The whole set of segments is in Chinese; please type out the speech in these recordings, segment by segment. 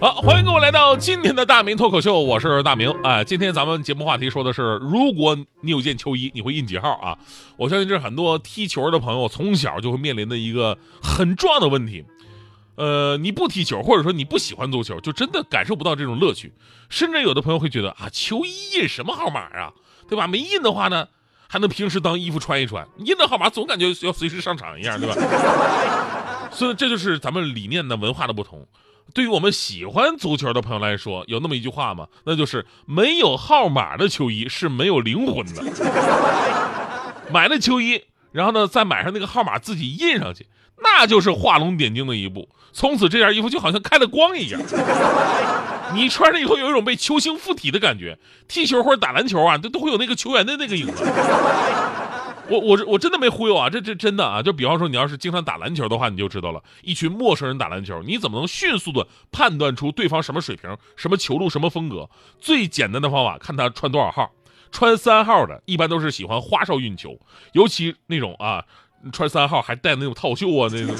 好，欢迎各位来到今天的大明脱口秀，我是大明。哎，今天咱们节目话题说的是，如果你有件球衣，你会印几号啊？我相信这是很多踢球的朋友从小就会面临的一个很重要的问题。呃，你不踢球，或者说你不喜欢足球，就真的感受不到这种乐趣。甚至有的朋友会觉得啊，球衣印什么号码啊，对吧？没印的话呢，还能平时当衣服穿一穿。印的号码总感觉要随时上场一样，对吧？所以这就是咱们理念的文化的不同。对于我们喜欢足球的朋友来说，有那么一句话吗？那就是没有号码的球衣是没有灵魂的。买了球衣，然后呢，再买上那个号码自己印上去，那就是画龙点睛的一步。从此这件衣服就好像开了光一样，你穿上以后有一种被球星附体的感觉。踢球或者打篮球啊，都都会有那个球员的那个影子。我我我真的没忽悠啊，这这真的啊！就比方说，你要是经常打篮球的话，你就知道了。一群陌生人打篮球，你怎么能迅速的判断出对方什么水平、什么球路、什么风格？最简单的方法，看他穿多少号。穿三号的，一般都是喜欢花哨运球，尤其那种啊，穿三号还带那种套袖啊，那种，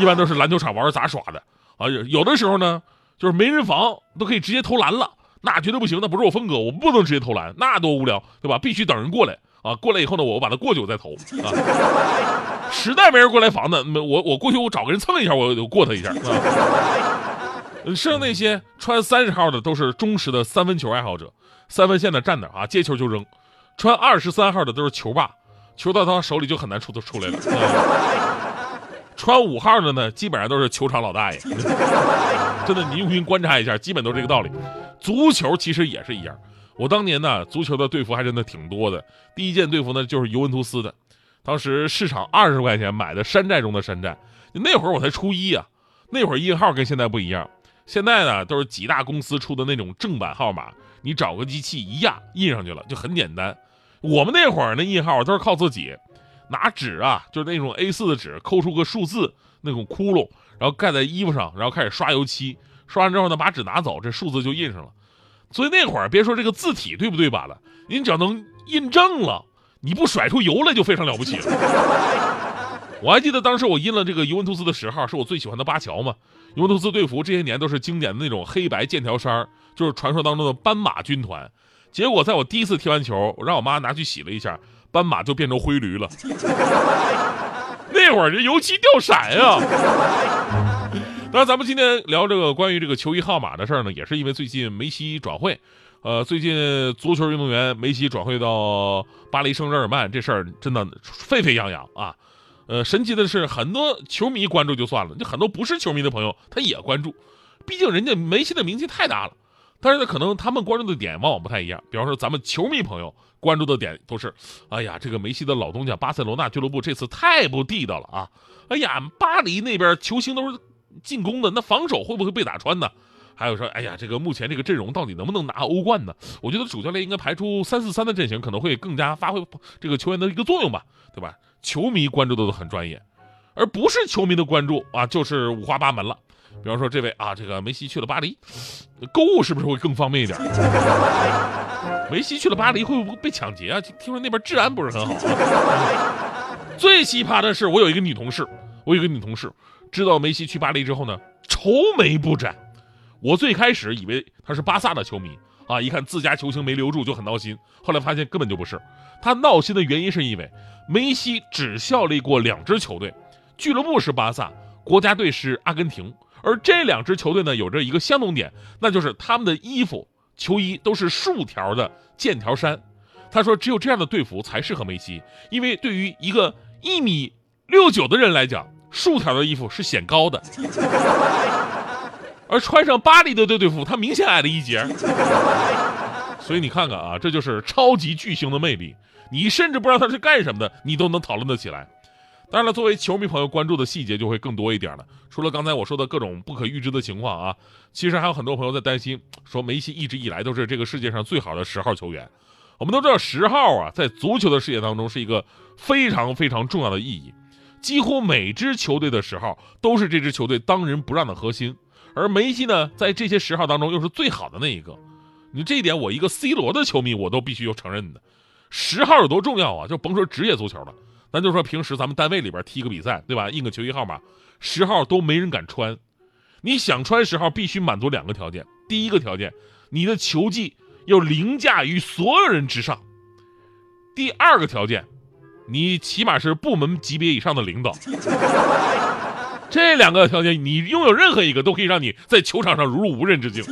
一般都是篮球场玩杂耍的啊。有的时候呢，就是没人防都可以直接投篮了，那绝对不行，那不是我风格，我不能直接投篮，那多无聊，对吧？必须等人过来。啊，过来以后呢，我把它过去，我再投啊。实在没人过来防呢，我我过去我找个人蹭一下，我就过他一下啊。剩那些穿三十号的都是忠实的三分球爱好者，三分线的站那啊，接球就扔。穿二十三号的都是球霸，球到他手里就很难出都出来了。穿五号的呢，基本上都是球场老大爷。真的，你用心观察一下，基本都是这个道理。足球其实也是一样。我当年呢，足球的队服还真的挺多的。第一件队服呢，就是尤文图斯的，当时市场二十块钱买的山寨中的山寨。那会儿我才初一啊，那会儿印号跟现在不一样。现在呢，都是几大公司出的那种正版号码，你找个机器一压印上去了，就很简单。我们那会儿那印号都是靠自己，拿纸啊，就是那种 A4 的纸，抠出个数字那种窟窿，然后盖在衣服上，然后开始刷油漆。刷完之后呢，把纸拿走，这数字就印上了。所以那会儿别说这个字体对不对版了，您只要能印正了，你不甩出油来就非常了不起了。我还记得当时我印了这个尤文图斯的十号，是我最喜欢的巴乔嘛。尤文图斯队服这些年都是经典的那种黑白剑条衫就是传说当中的斑马军团。结果在我第一次踢完球，我让我妈拿去洗了一下，斑马就变成灰驴了。那会儿这油漆掉色呀。那咱们今天聊这个关于这个球衣号码的事儿呢，也是因为最近梅西转会，呃，最近足球运动员梅西转会到巴黎圣日耳曼这事儿真的沸沸扬扬啊，呃，神奇的是很多球迷关注就算了，就很多不是球迷的朋友他也关注，毕竟人家梅西的名气太大了，但是呢，可能他们关注的点往往不太一样，比方说咱们球迷朋友关注的点都是，哎呀，这个梅西的老东家巴塞罗那俱乐部这次太不地道了啊，哎呀，巴黎那边球星都是。进攻的那防守会不会被打穿呢？还有说，哎呀，这个目前这个阵容到底能不能拿欧冠呢？我觉得主教练应该排出三四三的阵型，可能会更加发挥这个球员的一个作用吧，对吧？球迷关注的都很专业，而不是球迷的关注啊，就是五花八门了。比方说这位啊，这个梅西去了巴黎，购物是不是会更方便一点？梅西去了巴黎会不会被抢劫啊？听说那边治安不是很好。最奇葩的是，我有一个女同事，我有一个女同事。知道梅西去巴黎之后呢，愁眉不展。我最开始以为他是巴萨的球迷啊，一看自家球星没留住就很闹心。后来发现根本就不是，他闹心的原因是因为梅西只效力过两支球队，俱乐部是巴萨，国家队是阿根廷。而这两支球队呢，有着一个相同点，那就是他们的衣服球衣都是竖条的剑条衫。他说，只有这样的队服才适合梅西，因为对于一个一米六九的人来讲。竖条的衣服是显高的，而穿上巴黎的队队服，他明显矮了一截。所以你看看啊，这就是超级巨星的魅力。你甚至不知道他是干什么的，你都能讨论得起来。当然了，作为球迷朋友，关注的细节就会更多一点了。除了刚才我说的各种不可预知的情况啊，其实还有很多朋友在担心，说梅西一直以来都是这个世界上最好的十号球员。我们都知道十号啊，在足球的世界当中是一个非常非常重要的意义，几乎每支球队的十号都是这支球队当仁不让的核心，而梅西呢，在这些十号当中又是最好的那一个。你这一点，我一个 C 罗的球迷，我都必须要承认的。十号有多重要啊？就甭说职业足球了，咱就说平时咱们单位里边踢个比赛，对吧？印个球衣号码，十号都没人敢穿。你想穿十号，必须满足两个条件。第一个条件，你的球技要凌驾于所有人之上。第二个条件，你起码是部门级别以上的领导。这两个条件，你拥有任何一个，都可以让你在球场上如入无人之境。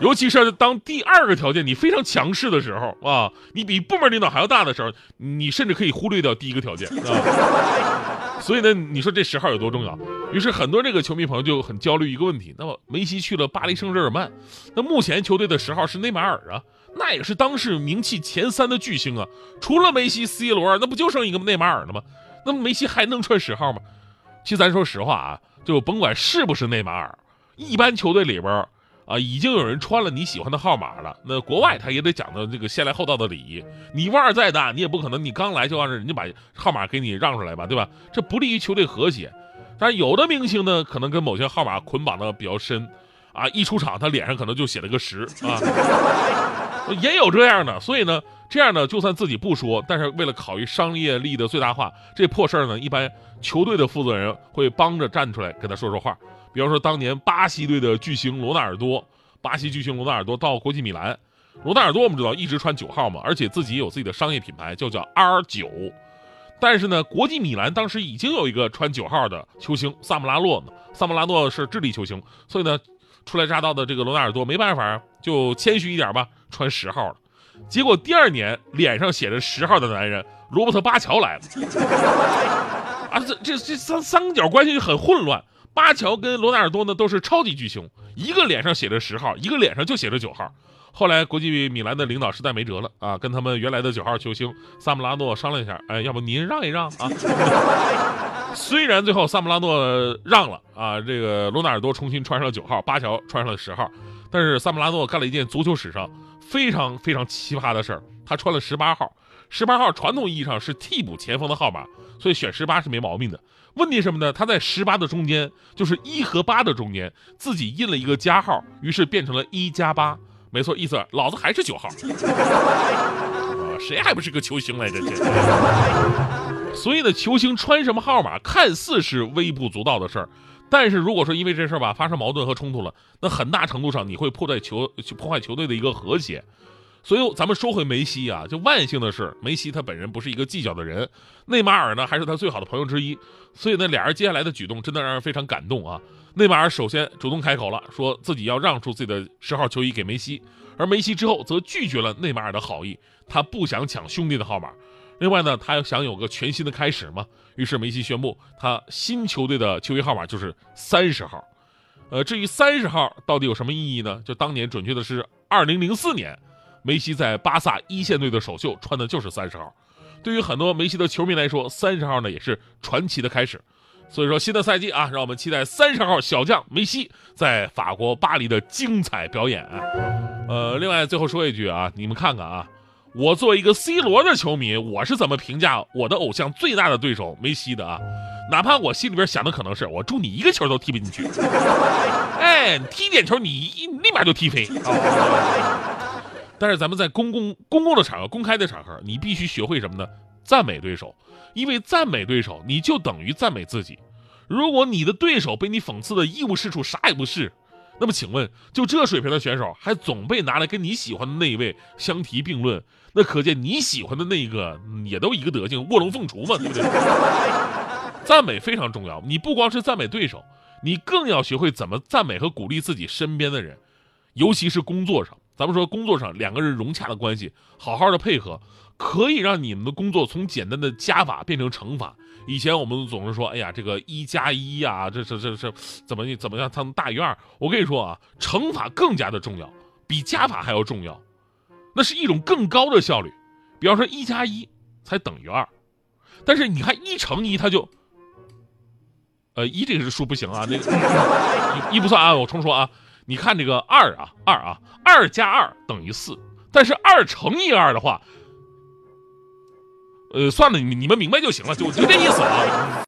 尤其是当第二个条件你非常强势的时候啊，你比部门领导还要大的时候，你甚至可以忽略掉第一个条件啊。所以呢，你说这十号有多重要？于是很多这个球迷朋友就很焦虑一个问题：那么梅西去了巴黎圣日耳曼，那目前球队的十号是内马尔啊，那也是当时名气前三的巨星啊。除了梅西、C 罗，那不就剩一个内马尔了吗？那么梅西还能穿十号吗？其实咱说实话啊，就甭管是不是内马尔，一般球队里边。啊，已经有人穿了你喜欢的号码了。那国外他也得讲究这个先来后到的礼仪。你腕儿再大，你也不可能你刚来就让人家把号码给你让出来吧，对吧？这不利于球队和谐。但有的明星呢，可能跟某些号码捆绑的比较深，啊，一出场他脸上可能就写了个十啊，也有这样的。所以呢，这样呢，就算自己不说，但是为了考虑商业利益的最大化，这破事儿呢，一般球队的负责人会帮着站出来跟他说说话。比方说，当年巴西队的巨星罗纳尔多，巴西巨星罗纳尔多到国际米兰，罗纳尔多我们知道一直穿九号嘛，而且自己有自己的商业品牌，就叫 R 九。但是呢，国际米兰当时已经有一个穿九号的球星萨姆拉诺呢，萨姆拉诺是智利球星，所以呢，初来乍到的这个罗纳尔多没办法，就谦虚一点吧，穿十号了。结果第二年，脸上写着十号的男人罗伯特巴乔来了，啊，这这这三三角关系就很混乱。巴乔跟罗纳尔多呢都是超级巨星，一个脸上写着十号，一个脸上就写着九号。后来国际米兰的领导实在没辙了啊，跟他们原来的九号球星萨姆拉诺商量一下，哎，要不您让一让啊？虽然最后萨姆拉诺让了啊，这个罗纳尔多重新穿上了九号，巴乔穿上了十号，但是萨姆拉诺干了一件足球史上非常非常奇葩的事儿，他穿了十八号。十八号传统意义上是替补前锋的号码，所以选十八是没毛病的。问题什么呢？他在十八的中间，就是一和八的中间，自己印了一个加号，于是变成了一加八。没错，意思老子还是九号。谁还不是个球星来着？所以呢，球星穿什么号码，看似是微不足道的事儿，但是如果说因为这事儿吧发生矛盾和冲突了，那很大程度上你会破坏球破坏球队的一个和谐。所以咱们说回梅西啊，就万幸的是，梅西他本人不是一个计较的人，内马尔呢还是他最好的朋友之一，所以呢，俩人接下来的举动真的让人非常感动啊。内马尔首先主动开口了，说自己要让出自己的十号球衣给梅西，而梅西之后则拒绝了内马尔的好意，他不想抢兄弟的号码。另外呢，他又想有个全新的开始嘛，于是梅西宣布他新球队的球衣号码就是三十号。呃，至于三十号到底有什么意义呢？就当年准确的是二零零四年。梅西在巴萨一线队的首秀穿的就是三十号，对于很多梅西的球迷来说，三十号呢也是传奇的开始。所以说，新的赛季啊，让我们期待三十号小将梅西在法国巴黎的精彩表演。呃，另外最后说一句啊，你们看看啊，我作为一个 C 罗的球迷，我是怎么评价我的偶像最大的对手梅西的啊？哪怕我心里边想的可能是我祝你一个球都踢不进去，哎，踢点球你立马就踢飞。但是咱们在公共公共的场合、公开的场合，你必须学会什么呢？赞美对手，因为赞美对手，你就等于赞美自己。如果你的对手被你讽刺的一无是处，啥也不是，那么请问，就这水平的选手，还总被拿来跟你喜欢的那一位相提并论，那可见你喜欢的那一个也都一个德行，卧龙凤雏嘛，对不对？赞美非常重要，你不光是赞美对手，你更要学会怎么赞美和鼓励自己身边的人，尤其是工作上。咱们说工作上两个人融洽的关系，好好的配合，可以让你们的工作从简单的加法变成乘法。以前我们总是说，哎呀，这个一加一呀，这这这这怎么怎么样，才能大于二？我跟你说啊，乘法更加的重要，比加法还要重要，那是一种更高的效率。比方说一加一才等于二，但是你看一乘一，它就，呃，一这个是数不行啊，那个 一不算啊，我重说啊。你看这个二啊，二啊，二加二等于四，但是二乘以二的话，呃，算了，你你们明白就行了，就就这意思啊。